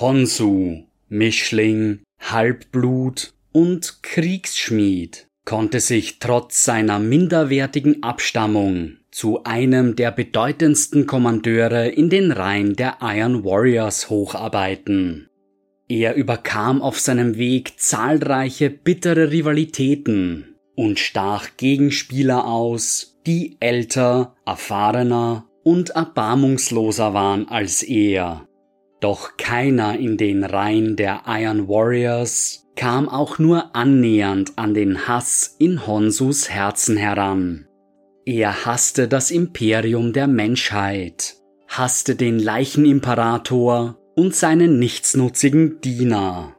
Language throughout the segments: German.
Honsu, Mischling, Halbblut und Kriegsschmied, konnte sich trotz seiner minderwertigen Abstammung zu einem der bedeutendsten Kommandeure in den Reihen der Iron Warriors hocharbeiten. Er überkam auf seinem Weg zahlreiche bittere Rivalitäten und stach Gegenspieler aus, die älter, erfahrener und erbarmungsloser waren als er. Doch keiner in den Reihen der Iron Warriors kam auch nur annähernd an den Hass in Honsus Herzen heran. Er hasste das Imperium der Menschheit, hasste den Leichenimperator und seinen nichtsnutzigen Diener.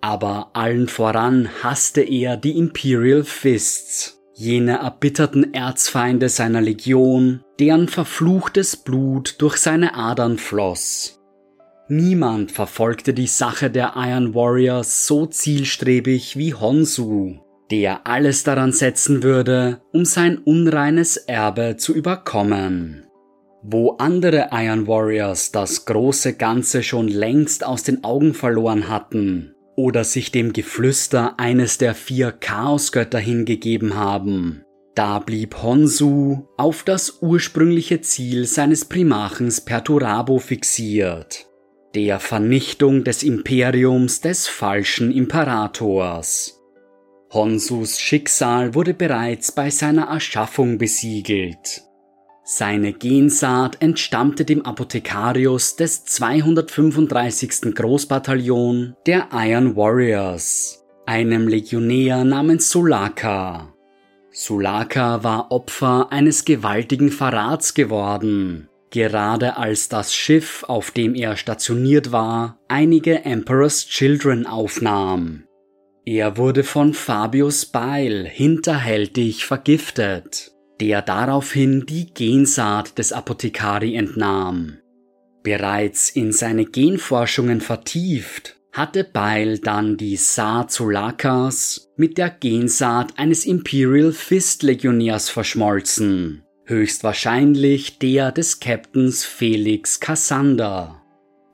Aber allen voran hasste er die Imperial Fists, jene erbitterten Erzfeinde seiner Legion, deren verfluchtes Blut durch seine Adern floss. Niemand verfolgte die Sache der Iron Warriors so zielstrebig wie Honsu, der alles daran setzen würde, um sein unreines Erbe zu überkommen. Wo andere Iron Warriors das große Ganze schon längst aus den Augen verloren hatten oder sich dem Geflüster eines der vier Chaosgötter hingegeben haben, da blieb Honsu auf das ursprüngliche Ziel seines Primarchens Perturabo fixiert, der Vernichtung des Imperiums des falschen Imperators. Honsus Schicksal wurde bereits bei seiner Erschaffung besiegelt seine Gensaat entstammte dem Apothekarius des 235. Großbataillon der Iron Warriors, einem Legionär namens Sulaka. Sulaka war Opfer eines gewaltigen Verrats geworden, gerade als das Schiff, auf dem er stationiert war, einige Emperor's Children aufnahm. Er wurde von Fabius Beil hinterhältig vergiftet der daraufhin die Gensaat des Apothekari entnahm. Bereits in seine Genforschungen vertieft, hatte Beil dann die Saat Sulakas mit der Gensaat eines Imperial Fist Legionärs verschmolzen, höchstwahrscheinlich der des Captains Felix Cassander.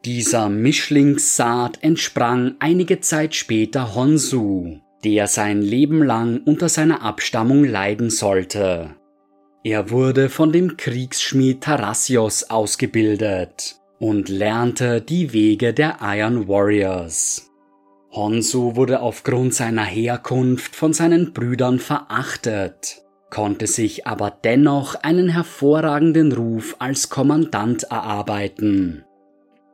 Dieser Mischlingssaat entsprang einige Zeit später Honsu, der sein Leben lang unter seiner Abstammung leiden sollte. Er wurde von dem Kriegsschmied Tarasios ausgebildet und lernte die Wege der Iron Warriors. Honsu wurde aufgrund seiner Herkunft von seinen Brüdern verachtet, konnte sich aber dennoch einen hervorragenden Ruf als Kommandant erarbeiten.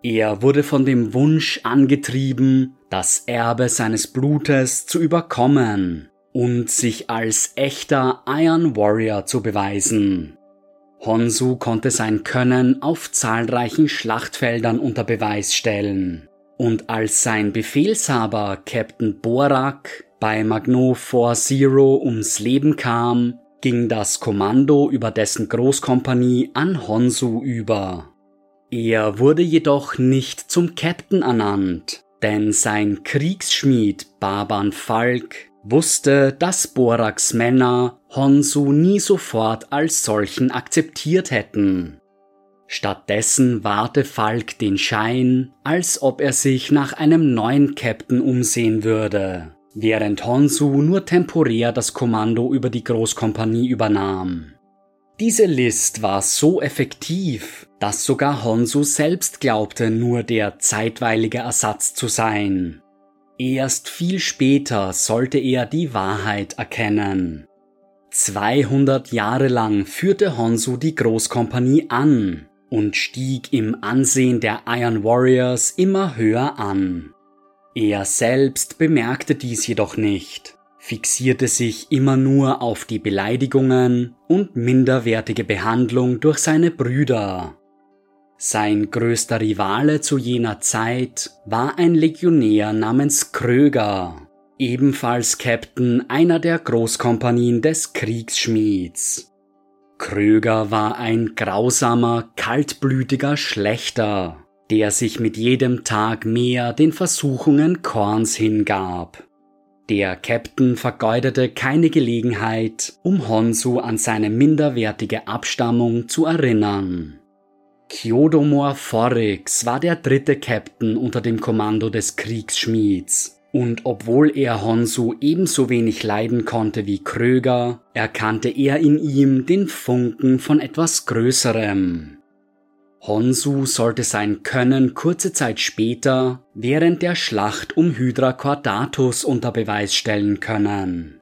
Er wurde von dem Wunsch angetrieben, das Erbe seines Blutes zu überkommen und sich als echter Iron Warrior zu beweisen. Honsu konnte sein Können auf zahlreichen Schlachtfeldern unter Beweis stellen. Und als sein Befehlshaber Captain Borak bei Magno 4-Zero ums Leben kam, ging das Kommando über dessen Großkompanie an Honsu über. Er wurde jedoch nicht zum Captain ernannt, denn sein Kriegsschmied Baban Falk wusste, dass Boraks Männer Honsu nie sofort als solchen akzeptiert hätten. Stattdessen wahrte Falk den Schein, als ob er sich nach einem neuen Captain umsehen würde, während Honsu nur temporär das Kommando über die Großkompanie übernahm. Diese List war so effektiv, dass sogar Honsu selbst glaubte, nur der zeitweilige Ersatz zu sein. Erst viel später sollte er die Wahrheit erkennen. 200 Jahre lang führte Honsu die Großkompanie an und stieg im Ansehen der Iron Warriors immer höher an. Er selbst bemerkte dies jedoch nicht, fixierte sich immer nur auf die Beleidigungen und minderwertige Behandlung durch seine Brüder sein größter Rivale zu jener Zeit war ein Legionär namens Kröger, ebenfalls Captain einer der Großkompanien des Kriegsschmieds. Kröger war ein grausamer, kaltblütiger Schlechter, der sich mit jedem Tag mehr den Versuchungen Korns hingab. Der Captain vergeudete keine Gelegenheit, um Honsu an seine minderwertige Abstammung zu erinnern. Kyodomor Forix war der dritte Captain unter dem Kommando des Kriegsschmieds. Und obwohl er Honsu ebenso wenig leiden konnte wie Kröger, erkannte er in ihm den Funken von etwas Größerem. Honsu sollte sein Können kurze Zeit später während der Schlacht um Hydra Cordatus unter Beweis stellen können.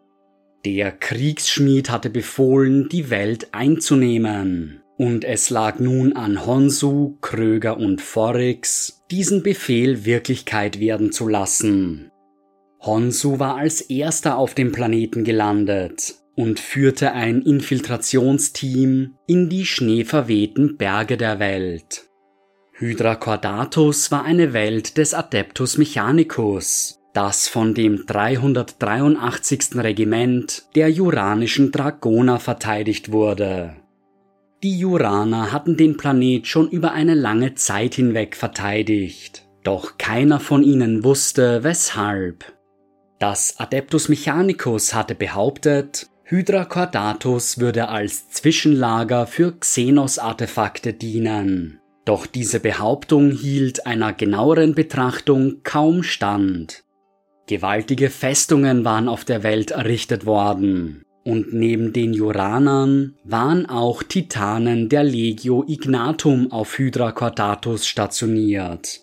Der Kriegsschmied hatte befohlen, die Welt einzunehmen, und es lag nun an Honsu, Kröger und Forix, diesen Befehl Wirklichkeit werden zu lassen. Honsu war als erster auf dem Planeten gelandet und führte ein Infiltrationsteam in die schneeverwehten Berge der Welt. Hydra Cordatus war eine Welt des Adeptus Mechanicus, das von dem 383. Regiment der Juranischen Dragoner verteidigt wurde. Die Juraner hatten den Planet schon über eine lange Zeit hinweg verteidigt, doch keiner von ihnen wusste weshalb. Das Adeptus Mechanicus hatte behauptet, Hydra Cordatus würde als Zwischenlager für Xenos-Artefakte dienen. Doch diese Behauptung hielt einer genaueren Betrachtung kaum stand. Gewaltige Festungen waren auf der Welt errichtet worden. Und neben den Juranern waren auch Titanen der Legio Ignatum auf Hydra Cordatus stationiert.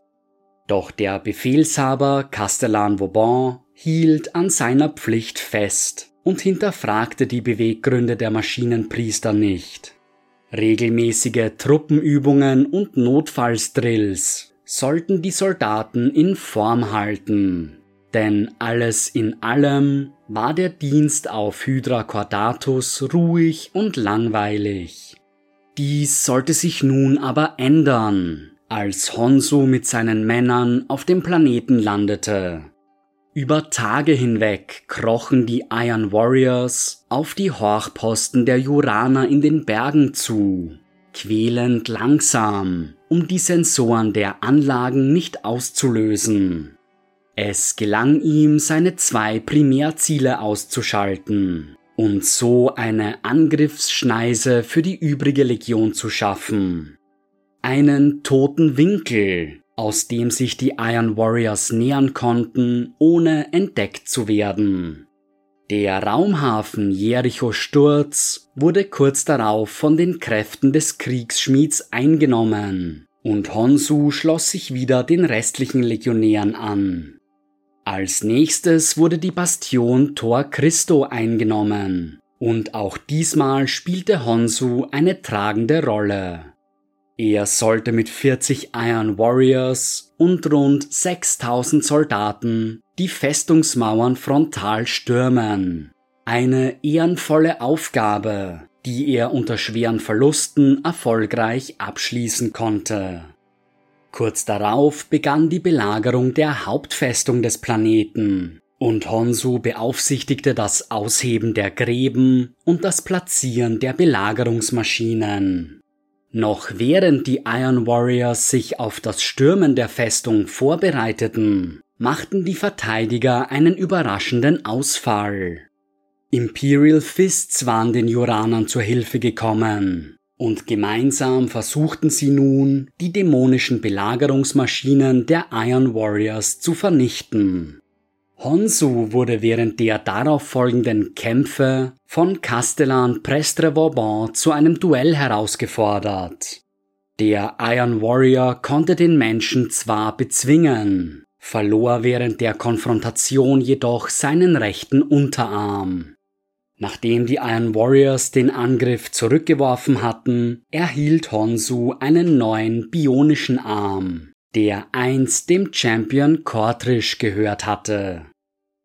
Doch der Befehlshaber Castellan Vauban hielt an seiner Pflicht fest und hinterfragte die Beweggründe der Maschinenpriester nicht. Regelmäßige Truppenübungen und Notfallsdrills sollten die Soldaten in Form halten, denn alles in allem war der Dienst auf Hydra Cordatus ruhig und langweilig. Dies sollte sich nun aber ändern, als Honsu mit seinen Männern auf dem Planeten landete. Über Tage hinweg krochen die Iron Warriors auf die Horchposten der Juraner in den Bergen zu, quälend langsam, um die Sensoren der Anlagen nicht auszulösen. Es gelang ihm, seine zwei Primärziele auszuschalten und so eine Angriffsschneise für die übrige Legion zu schaffen. Einen toten Winkel, aus dem sich die Iron Warriors nähern konnten, ohne entdeckt zu werden. Der Raumhafen Jericho Sturz wurde kurz darauf von den Kräften des Kriegsschmieds eingenommen und Honsu schloss sich wieder den restlichen Legionären an. Als nächstes wurde die Bastion Tor Christo eingenommen und auch diesmal spielte Honsu eine tragende Rolle. Er sollte mit 40 Iron Warriors und rund 6000 Soldaten die Festungsmauern frontal stürmen. Eine ehrenvolle Aufgabe, die er unter schweren Verlusten erfolgreich abschließen konnte. Kurz darauf begann die Belagerung der Hauptfestung des Planeten, und Honsu beaufsichtigte das Ausheben der Gräben und das Platzieren der Belagerungsmaschinen. Noch während die Iron Warriors sich auf das Stürmen der Festung vorbereiteten, machten die Verteidiger einen überraschenden Ausfall. Imperial Fists waren den Juranern zur Hilfe gekommen, und gemeinsam versuchten sie nun, die dämonischen Belagerungsmaschinen der Iron Warriors zu vernichten. Honsu wurde während der darauf folgenden Kämpfe von Castellan Prestre Vauban zu einem Duell herausgefordert. Der Iron Warrior konnte den Menschen zwar bezwingen, verlor während der Konfrontation jedoch seinen rechten Unterarm. Nachdem die Iron Warriors den Angriff zurückgeworfen hatten, erhielt Honsu einen neuen bionischen Arm der einst dem Champion Kortrisch gehört hatte.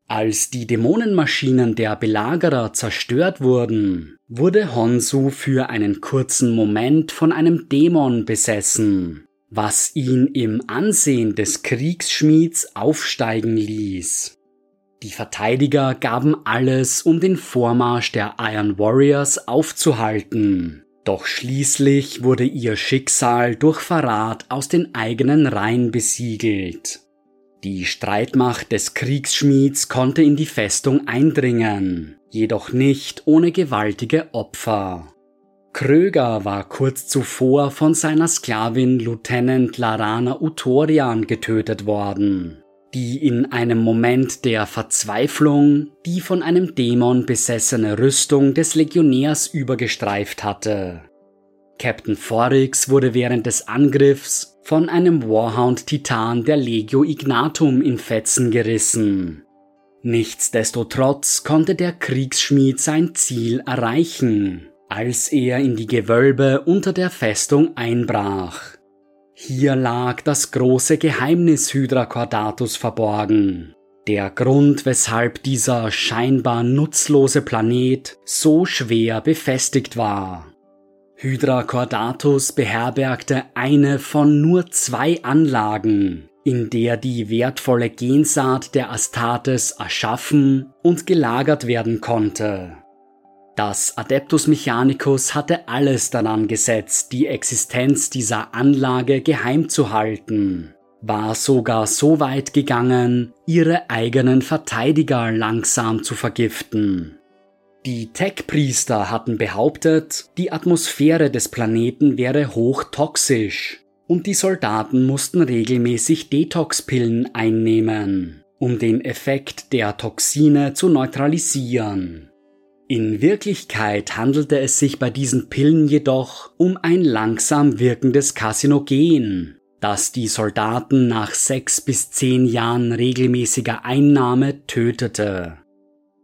Als die Dämonenmaschinen der Belagerer zerstört wurden, wurde Honsu für einen kurzen Moment von einem Dämon besessen, was ihn im Ansehen des Kriegsschmieds aufsteigen ließ. Die Verteidiger gaben alles, um den Vormarsch der Iron Warriors aufzuhalten, doch schließlich wurde ihr Schicksal durch Verrat aus den eigenen Reihen besiegelt. Die Streitmacht des Kriegsschmieds konnte in die Festung eindringen, jedoch nicht ohne gewaltige Opfer. Kröger war kurz zuvor von seiner Sklavin Lieutenant Larana Utorian getötet worden, die in einem Moment der Verzweiflung die von einem Dämon besessene Rüstung des Legionärs übergestreift hatte. Captain Forix wurde während des Angriffs von einem Warhound-Titan der Legio Ignatum in Fetzen gerissen. Nichtsdestotrotz konnte der Kriegsschmied sein Ziel erreichen als er in die Gewölbe unter der Festung einbrach. Hier lag das große Geheimnis Hydracordatus verborgen. Der Grund, weshalb dieser scheinbar nutzlose Planet so schwer befestigt war. Hydracordatus beherbergte eine von nur zwei Anlagen, in der die wertvolle Gensaat der Astartes erschaffen und gelagert werden konnte. Das Adeptus Mechanicus hatte alles daran gesetzt, die Existenz dieser Anlage geheim zu halten, war sogar so weit gegangen, ihre eigenen Verteidiger langsam zu vergiften. Die Tech-Priester hatten behauptet, die Atmosphäre des Planeten wäre hochtoxisch und die Soldaten mussten regelmäßig Detox-Pillen einnehmen, um den Effekt der Toxine zu neutralisieren. In Wirklichkeit handelte es sich bei diesen Pillen jedoch um ein langsam wirkendes Karsinogen, das die Soldaten nach sechs bis zehn Jahren regelmäßiger Einnahme tötete.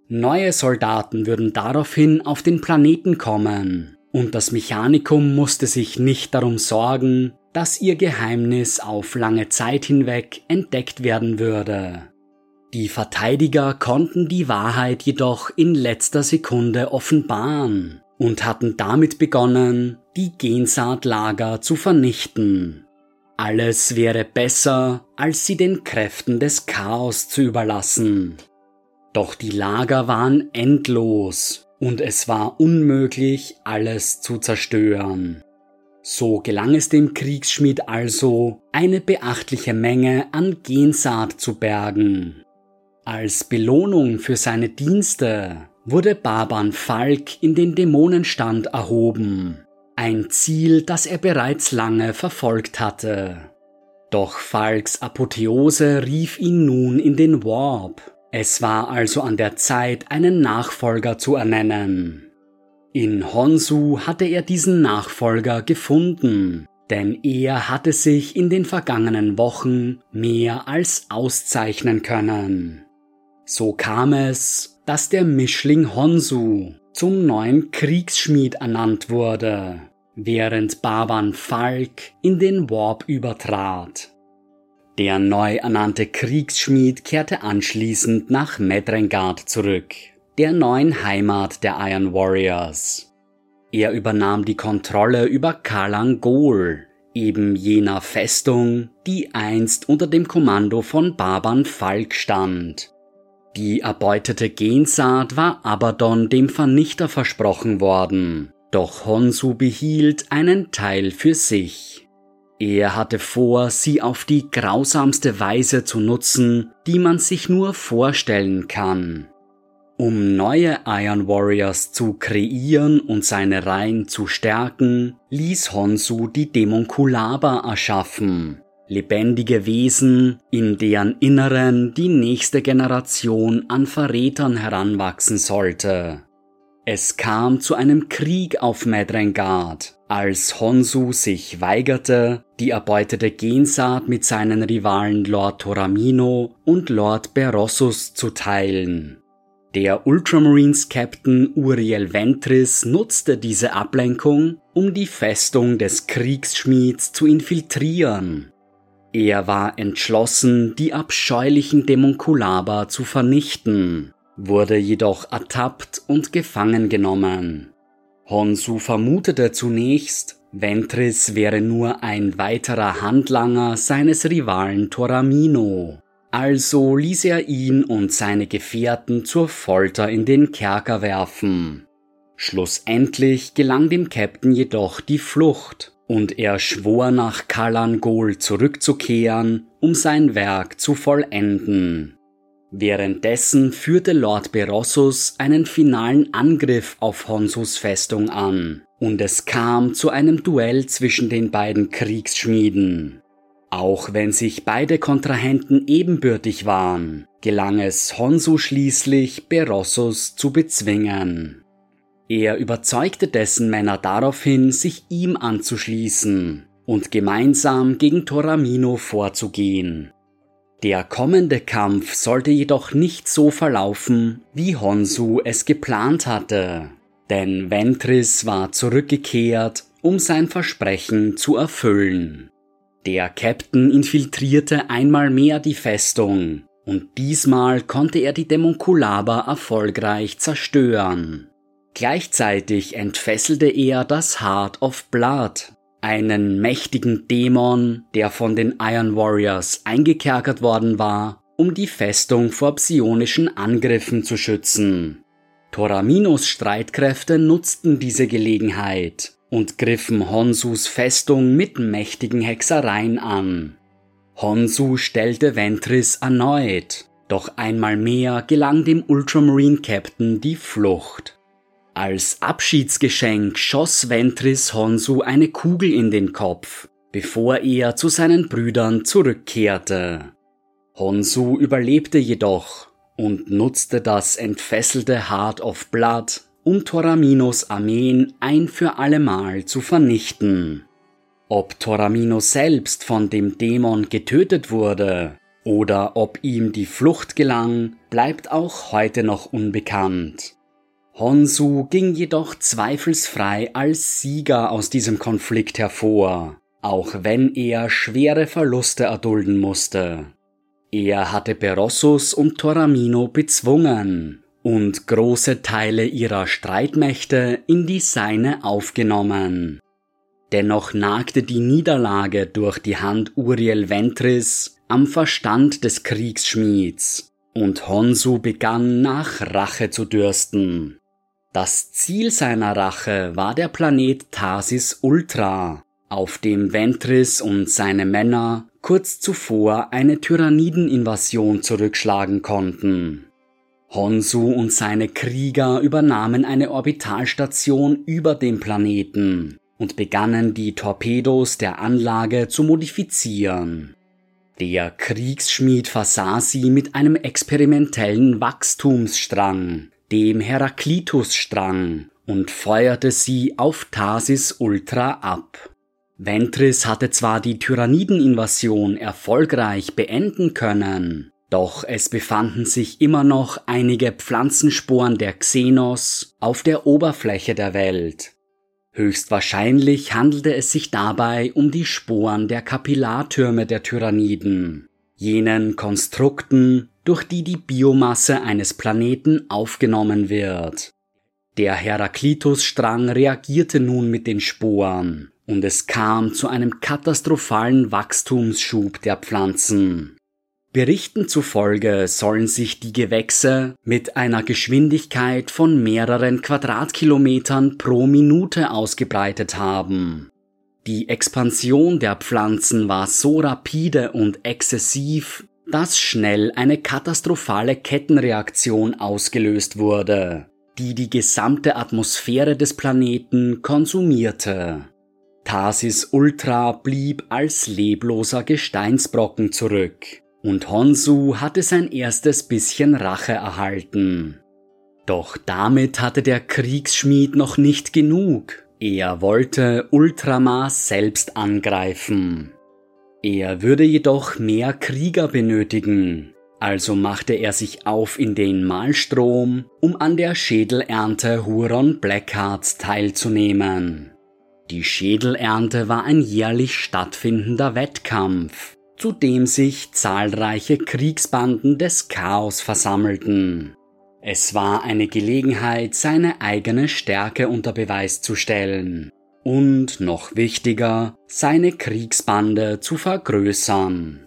Neue Soldaten würden daraufhin auf den Planeten kommen, und das Mechanikum musste sich nicht darum sorgen, dass ihr Geheimnis auf lange Zeit hinweg entdeckt werden würde. Die Verteidiger konnten die Wahrheit jedoch in letzter Sekunde offenbaren und hatten damit begonnen, die Gensaatlager zu vernichten. Alles wäre besser, als sie den Kräften des Chaos zu überlassen. Doch die Lager waren endlos und es war unmöglich, alles zu zerstören. So gelang es dem Kriegsschmied also, eine beachtliche Menge an Gensaat zu bergen. Als Belohnung für seine Dienste wurde Baban Falk in den Dämonenstand erhoben, ein Ziel, das er bereits lange verfolgt hatte. Doch Falks Apotheose rief ihn nun in den Warp. Es war also an der Zeit, einen Nachfolger zu ernennen. In Honsu hatte er diesen Nachfolger gefunden, denn er hatte sich in den vergangenen Wochen mehr als auszeichnen können. So kam es, dass der Mischling Honsu zum neuen Kriegsschmied ernannt wurde, während Baban Falk in den Warp übertrat. Der neu ernannte Kriegsschmied kehrte anschließend nach Medrengard zurück, der neuen Heimat der Iron Warriors. Er übernahm die Kontrolle über Kalangol, eben jener Festung, die einst unter dem Kommando von Baban Falk stand die erbeutete Gensaat war Abaddon dem Vernichter versprochen worden, doch Honsu behielt einen Teil für sich. Er hatte vor, sie auf die grausamste Weise zu nutzen, die man sich nur vorstellen kann. Um neue Iron Warriors zu kreieren und seine Reihen zu stärken, ließ Honsu die Demonkulaba erschaffen, lebendige Wesen, in deren Inneren die nächste Generation an Verrätern heranwachsen sollte. Es kam zu einem Krieg auf Medrengard, als Honsu sich weigerte, die erbeutete Gensaat mit seinen Rivalen Lord Toramino und Lord Berossus zu teilen. Der Ultramarines Captain Uriel Ventris nutzte diese Ablenkung, um die Festung des Kriegsschmieds zu infiltrieren er war entschlossen, die abscheulichen Demonkulaba zu vernichten, wurde jedoch ertappt und gefangen genommen. Honsu vermutete zunächst, Ventris wäre nur ein weiterer Handlanger seines Rivalen Toramino. Also ließ er ihn und seine Gefährten zur Folter in den Kerker werfen. Schlussendlich gelang dem Captain jedoch die Flucht und er schwor nach Kalangol zurückzukehren, um sein Werk zu vollenden. Währenddessen führte Lord Berossus einen finalen Angriff auf Honsus Festung an, und es kam zu einem Duell zwischen den beiden Kriegsschmieden. Auch wenn sich beide Kontrahenten ebenbürtig waren, gelang es Honsu schließlich, Berossus zu bezwingen. Er überzeugte dessen Männer daraufhin, sich ihm anzuschließen und gemeinsam gegen Toramino vorzugehen. Der kommende Kampf sollte jedoch nicht so verlaufen, wie Honsu es geplant hatte, denn Ventris war zurückgekehrt, um sein Versprechen zu erfüllen. Der Captain infiltrierte einmal mehr die Festung, und diesmal konnte er die Demonkulaba erfolgreich zerstören. Gleichzeitig entfesselte er das Heart of Blood, einen mächtigen Dämon, der von den Iron Warriors eingekerkert worden war, um die Festung vor psionischen Angriffen zu schützen. Toraminos Streitkräfte nutzten diese Gelegenheit und griffen Honsus Festung mit mächtigen Hexereien an. Honsu stellte Ventris erneut, doch einmal mehr gelang dem Ultramarine Captain die Flucht. Als Abschiedsgeschenk schoss Ventris Honsu eine Kugel in den Kopf, bevor er zu seinen Brüdern zurückkehrte. Honsu überlebte jedoch und nutzte das entfesselte Heart of Blood, um Toraminos Armeen ein für allemal zu vernichten. Ob Toramino selbst von dem Dämon getötet wurde oder ob ihm die Flucht gelang, bleibt auch heute noch unbekannt. Honsu ging jedoch zweifelsfrei als Sieger aus diesem Konflikt hervor, auch wenn er schwere Verluste erdulden musste. Er hatte Berossus und Toramino bezwungen und große Teile ihrer Streitmächte in die seine aufgenommen. Dennoch nagte die Niederlage durch die Hand Uriel Ventris am Verstand des Kriegsschmieds, und Honsu begann nach Rache zu dürsten. Das Ziel seiner Rache war der Planet Tarsis Ultra, auf dem Ventris und seine Männer kurz zuvor eine Tyrannideninvasion zurückschlagen konnten. Honsu und seine Krieger übernahmen eine Orbitalstation über dem Planeten und begannen die Torpedos der Anlage zu modifizieren. Der Kriegsschmied versah sie mit einem experimentellen Wachstumsstrang, dem Heraklitus-Strang und feuerte sie auf Tarsis Ultra ab. Ventris hatte zwar die Tyrannideninvasion erfolgreich beenden können, doch es befanden sich immer noch einige Pflanzensporen der Xenos auf der Oberfläche der Welt. Höchstwahrscheinlich handelte es sich dabei um die Sporen der Kapillartürme der Tyranniden, jenen Konstrukten, durch die die Biomasse eines Planeten aufgenommen wird. Der Heraklitus-Strang reagierte nun mit den Sporen und es kam zu einem katastrophalen Wachstumsschub der Pflanzen. Berichten zufolge sollen sich die Gewächse mit einer Geschwindigkeit von mehreren Quadratkilometern pro Minute ausgebreitet haben. Die Expansion der Pflanzen war so rapide und exzessiv, dass schnell eine katastrophale Kettenreaktion ausgelöst wurde, die die gesamte Atmosphäre des Planeten konsumierte. Tarsis Ultra blieb als lebloser Gesteinsbrocken zurück, und Honsu hatte sein erstes bisschen Rache erhalten. Doch damit hatte der Kriegsschmied noch nicht genug. Er wollte Ultramar selbst angreifen. Er würde jedoch mehr Krieger benötigen, also machte er sich auf in den Malstrom, um an der Schädelernte Huron Blackhearts teilzunehmen. Die Schädelernte war ein jährlich stattfindender Wettkampf, zu dem sich zahlreiche Kriegsbanden des Chaos versammelten. Es war eine Gelegenheit, seine eigene Stärke unter Beweis zu stellen und, noch wichtiger, seine Kriegsbande zu vergrößern.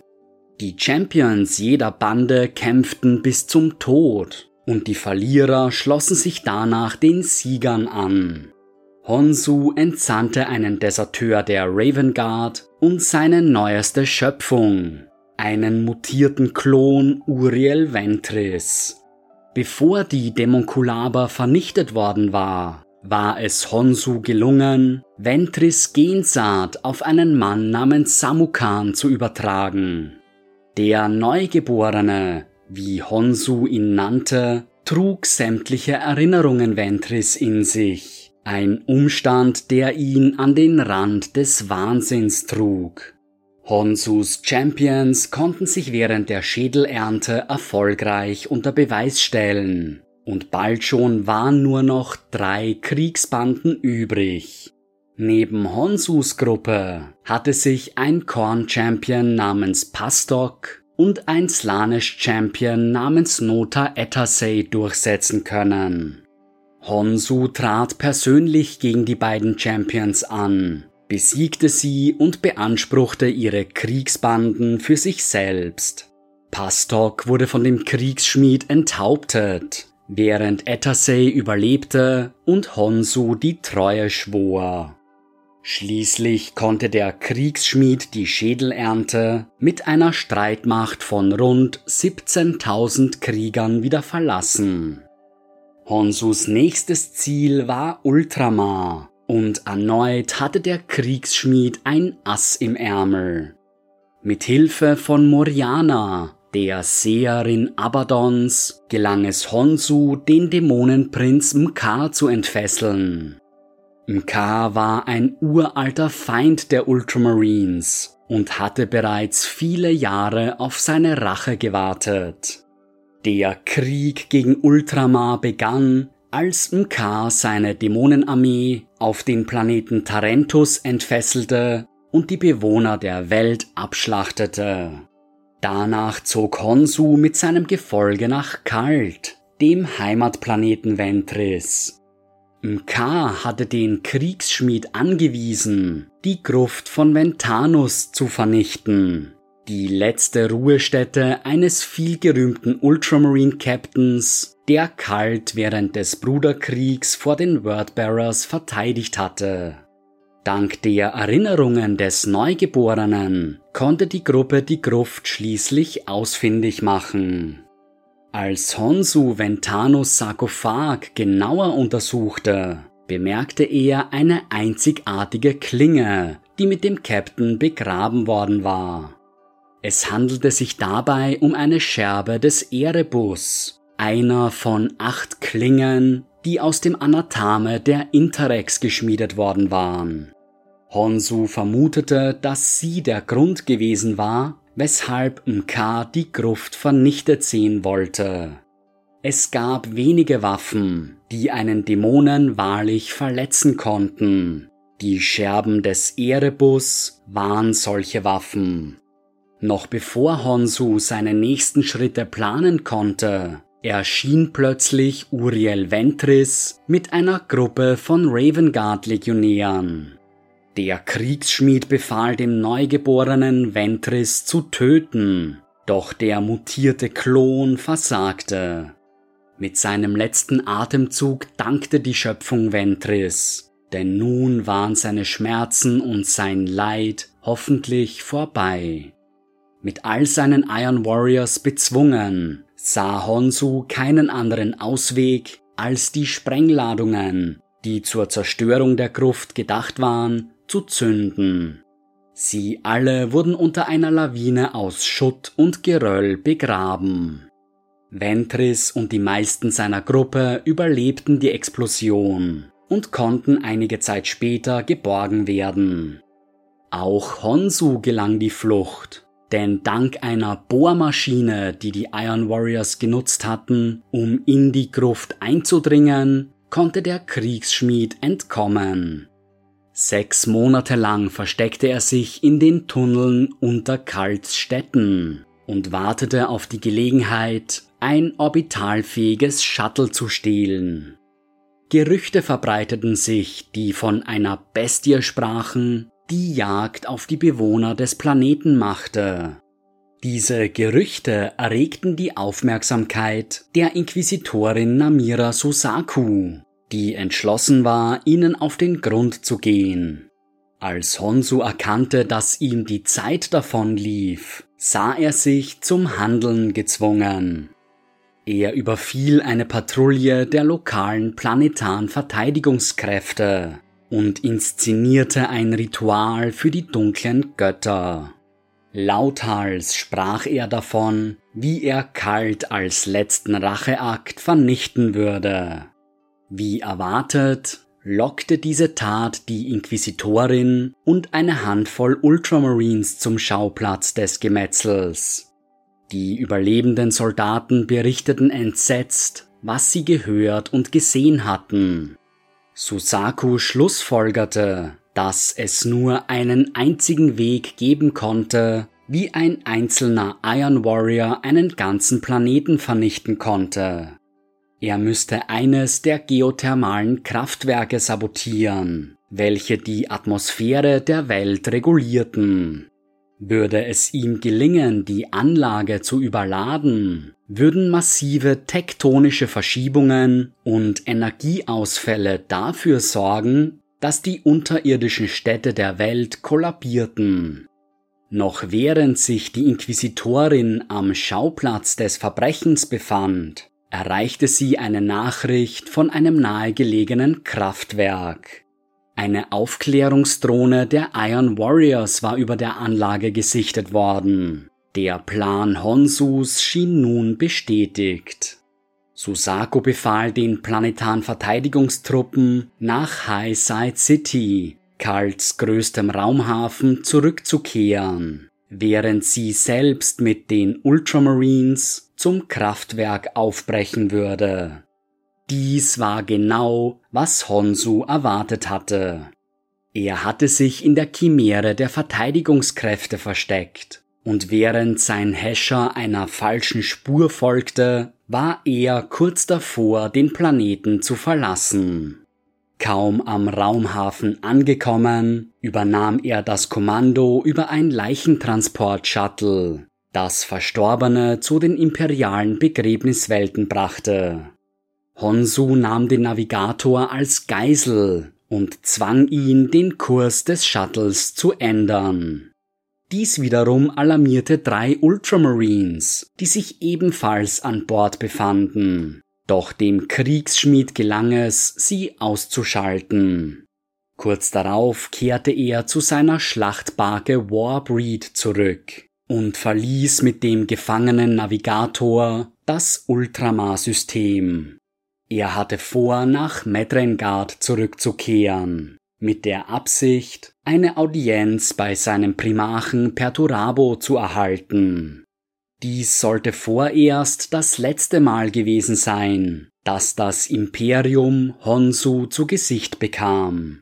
Die Champions jeder Bande kämpften bis zum Tod und die Verlierer schlossen sich danach den Siegern an. Honsu entsandte einen Deserteur der Raven Guard und seine neueste Schöpfung, einen mutierten Klon Uriel Ventris. Bevor die Demonkulaba vernichtet worden war, war es Honsu gelungen, Ventris Gensaat auf einen Mann namens Samukan zu übertragen. Der Neugeborene, wie Honsu ihn nannte, trug sämtliche Erinnerungen Ventris in sich, ein Umstand, der ihn an den Rand des Wahnsinns trug. Honsus Champions konnten sich während der Schädelernte erfolgreich unter Beweis stellen, und bald schon waren nur noch drei Kriegsbanden übrig. Neben Honsus Gruppe hatte sich ein Korn-Champion namens Pastok und ein Slanish-Champion namens Nota Etasei durchsetzen können. Honsu trat persönlich gegen die beiden Champions an besiegte sie und beanspruchte ihre Kriegsbanden für sich selbst. Pastok wurde von dem Kriegsschmied enthauptet, während Etasei überlebte und Honsu die Treue schwor. Schließlich konnte der Kriegsschmied die Schädelernte mit einer Streitmacht von rund 17.000 Kriegern wieder verlassen. Honsus nächstes Ziel war Ultramar, und erneut hatte der Kriegsschmied ein Ass im Ärmel. Mit Hilfe von Moriana, der Seherin Abadons, gelang es Honsu, den Dämonenprinz Mkar zu entfesseln. Mkar war ein uralter Feind der Ultramarines und hatte bereits viele Jahre auf seine Rache gewartet. Der Krieg gegen Ultramar begann, als Mkar seine Dämonenarmee auf den Planeten Tarentus entfesselte und die Bewohner der Welt abschlachtete. Danach zog Honsu mit seinem Gefolge nach Kalt, dem Heimatplaneten Ventris. Mkar hatte den Kriegsschmied angewiesen, die Gruft von Ventanus zu vernichten, die letzte Ruhestätte eines vielgerühmten Ultramarine Captains, der Kalt während des Bruderkriegs vor den Wordbearers verteidigt hatte. Dank der Erinnerungen des Neugeborenen konnte die Gruppe die Gruft schließlich ausfindig machen. Als Honsu Ventanos Sarkophag genauer untersuchte, bemerkte er eine einzigartige Klinge, die mit dem Captain begraben worden war. Es handelte sich dabei um eine Scherbe des Erebus, einer von acht Klingen, die aus dem Anathame der Interrex geschmiedet worden waren. Honsu vermutete, dass sie der Grund gewesen war, weshalb Mka die Gruft vernichtet sehen wollte. Es gab wenige Waffen, die einen Dämonen wahrlich verletzen konnten. Die Scherben des Erebus waren solche Waffen. Noch bevor Honsu seine nächsten Schritte planen konnte, erschien plötzlich Uriel Ventris mit einer Gruppe von Ravengard-Legionären. Der Kriegsschmied befahl dem neugeborenen Ventris zu töten, doch der mutierte Klon versagte. Mit seinem letzten Atemzug dankte die Schöpfung Ventris, denn nun waren seine Schmerzen und sein Leid hoffentlich vorbei. Mit all seinen Iron Warriors bezwungen, sah Honsu keinen anderen Ausweg, als die Sprengladungen, die zur Zerstörung der Gruft gedacht waren, zu zünden. Sie alle wurden unter einer Lawine aus Schutt und Geröll begraben. Ventris und die meisten seiner Gruppe überlebten die Explosion und konnten einige Zeit später geborgen werden. Auch Honsu gelang die Flucht, denn dank einer Bohrmaschine, die die Iron Warriors genutzt hatten, um in die Gruft einzudringen, konnte der Kriegsschmied entkommen. Sechs Monate lang versteckte er sich in den Tunneln unter Kalts Städten und wartete auf die Gelegenheit, ein orbitalfähiges Shuttle zu stehlen. Gerüchte verbreiteten sich, die von einer Bestie sprachen, die Jagd auf die Bewohner des Planeten machte. Diese Gerüchte erregten die Aufmerksamkeit der Inquisitorin Namira Susaku, die entschlossen war, ihnen auf den Grund zu gehen. Als Honsu erkannte, dass ihm die Zeit davon lief, sah er sich zum Handeln gezwungen. Er überfiel eine Patrouille der lokalen planetaren Verteidigungskräfte und inszenierte ein Ritual für die dunklen Götter. Lauthals sprach er davon, wie er Kalt als letzten Racheakt vernichten würde. Wie erwartet, lockte diese Tat die Inquisitorin und eine Handvoll Ultramarines zum Schauplatz des Gemetzels. Die überlebenden Soldaten berichteten entsetzt, was sie gehört und gesehen hatten. Susaku schlussfolgerte, dass es nur einen einzigen Weg geben konnte, wie ein einzelner Iron Warrior einen ganzen Planeten vernichten konnte. Er müsste eines der geothermalen Kraftwerke sabotieren, welche die Atmosphäre der Welt regulierten. Würde es ihm gelingen, die Anlage zu überladen, würden massive tektonische Verschiebungen und Energieausfälle dafür sorgen, dass die unterirdischen Städte der Welt kollabierten. Noch während sich die Inquisitorin am Schauplatz des Verbrechens befand, erreichte sie eine Nachricht von einem nahegelegenen Kraftwerk. Eine Aufklärungsdrohne der Iron Warriors war über der Anlage gesichtet worden. Der Plan Honsus schien nun bestätigt. Susaku befahl den planetaren Verteidigungstruppen nach High Side City, Karls größtem Raumhafen, zurückzukehren während sie selbst mit den Ultramarines zum Kraftwerk aufbrechen würde. Dies war genau, was Honsu erwartet hatte. Er hatte sich in der Chimäre der Verteidigungskräfte versteckt, und während sein Häscher einer falschen Spur folgte, war er kurz davor, den Planeten zu verlassen. Kaum am Raumhafen angekommen, übernahm er das Kommando über ein Leichentransport-Shuttle, das Verstorbene zu den imperialen Begräbniswelten brachte. Honsu nahm den Navigator als Geisel und zwang ihn, den Kurs des Shuttles zu ändern. Dies wiederum alarmierte drei Ultramarines, die sich ebenfalls an Bord befanden. Doch dem Kriegsschmied gelang es, sie auszuschalten. Kurz darauf kehrte er zu seiner Schlachtbarke Warbreed zurück und verließ mit dem gefangenen Navigator das Ultramar-System. Er hatte vor, nach Medrengard zurückzukehren, mit der Absicht, eine Audienz bei seinem Primarchen Perturabo zu erhalten. Dies sollte vorerst das letzte Mal gewesen sein, dass das Imperium Honsu zu Gesicht bekam.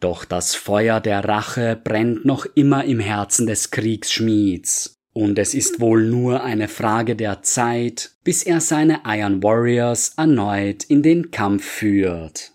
Doch das Feuer der Rache brennt noch immer im Herzen des Kriegsschmieds, und es ist wohl nur eine Frage der Zeit, bis er seine Iron Warriors erneut in den Kampf führt.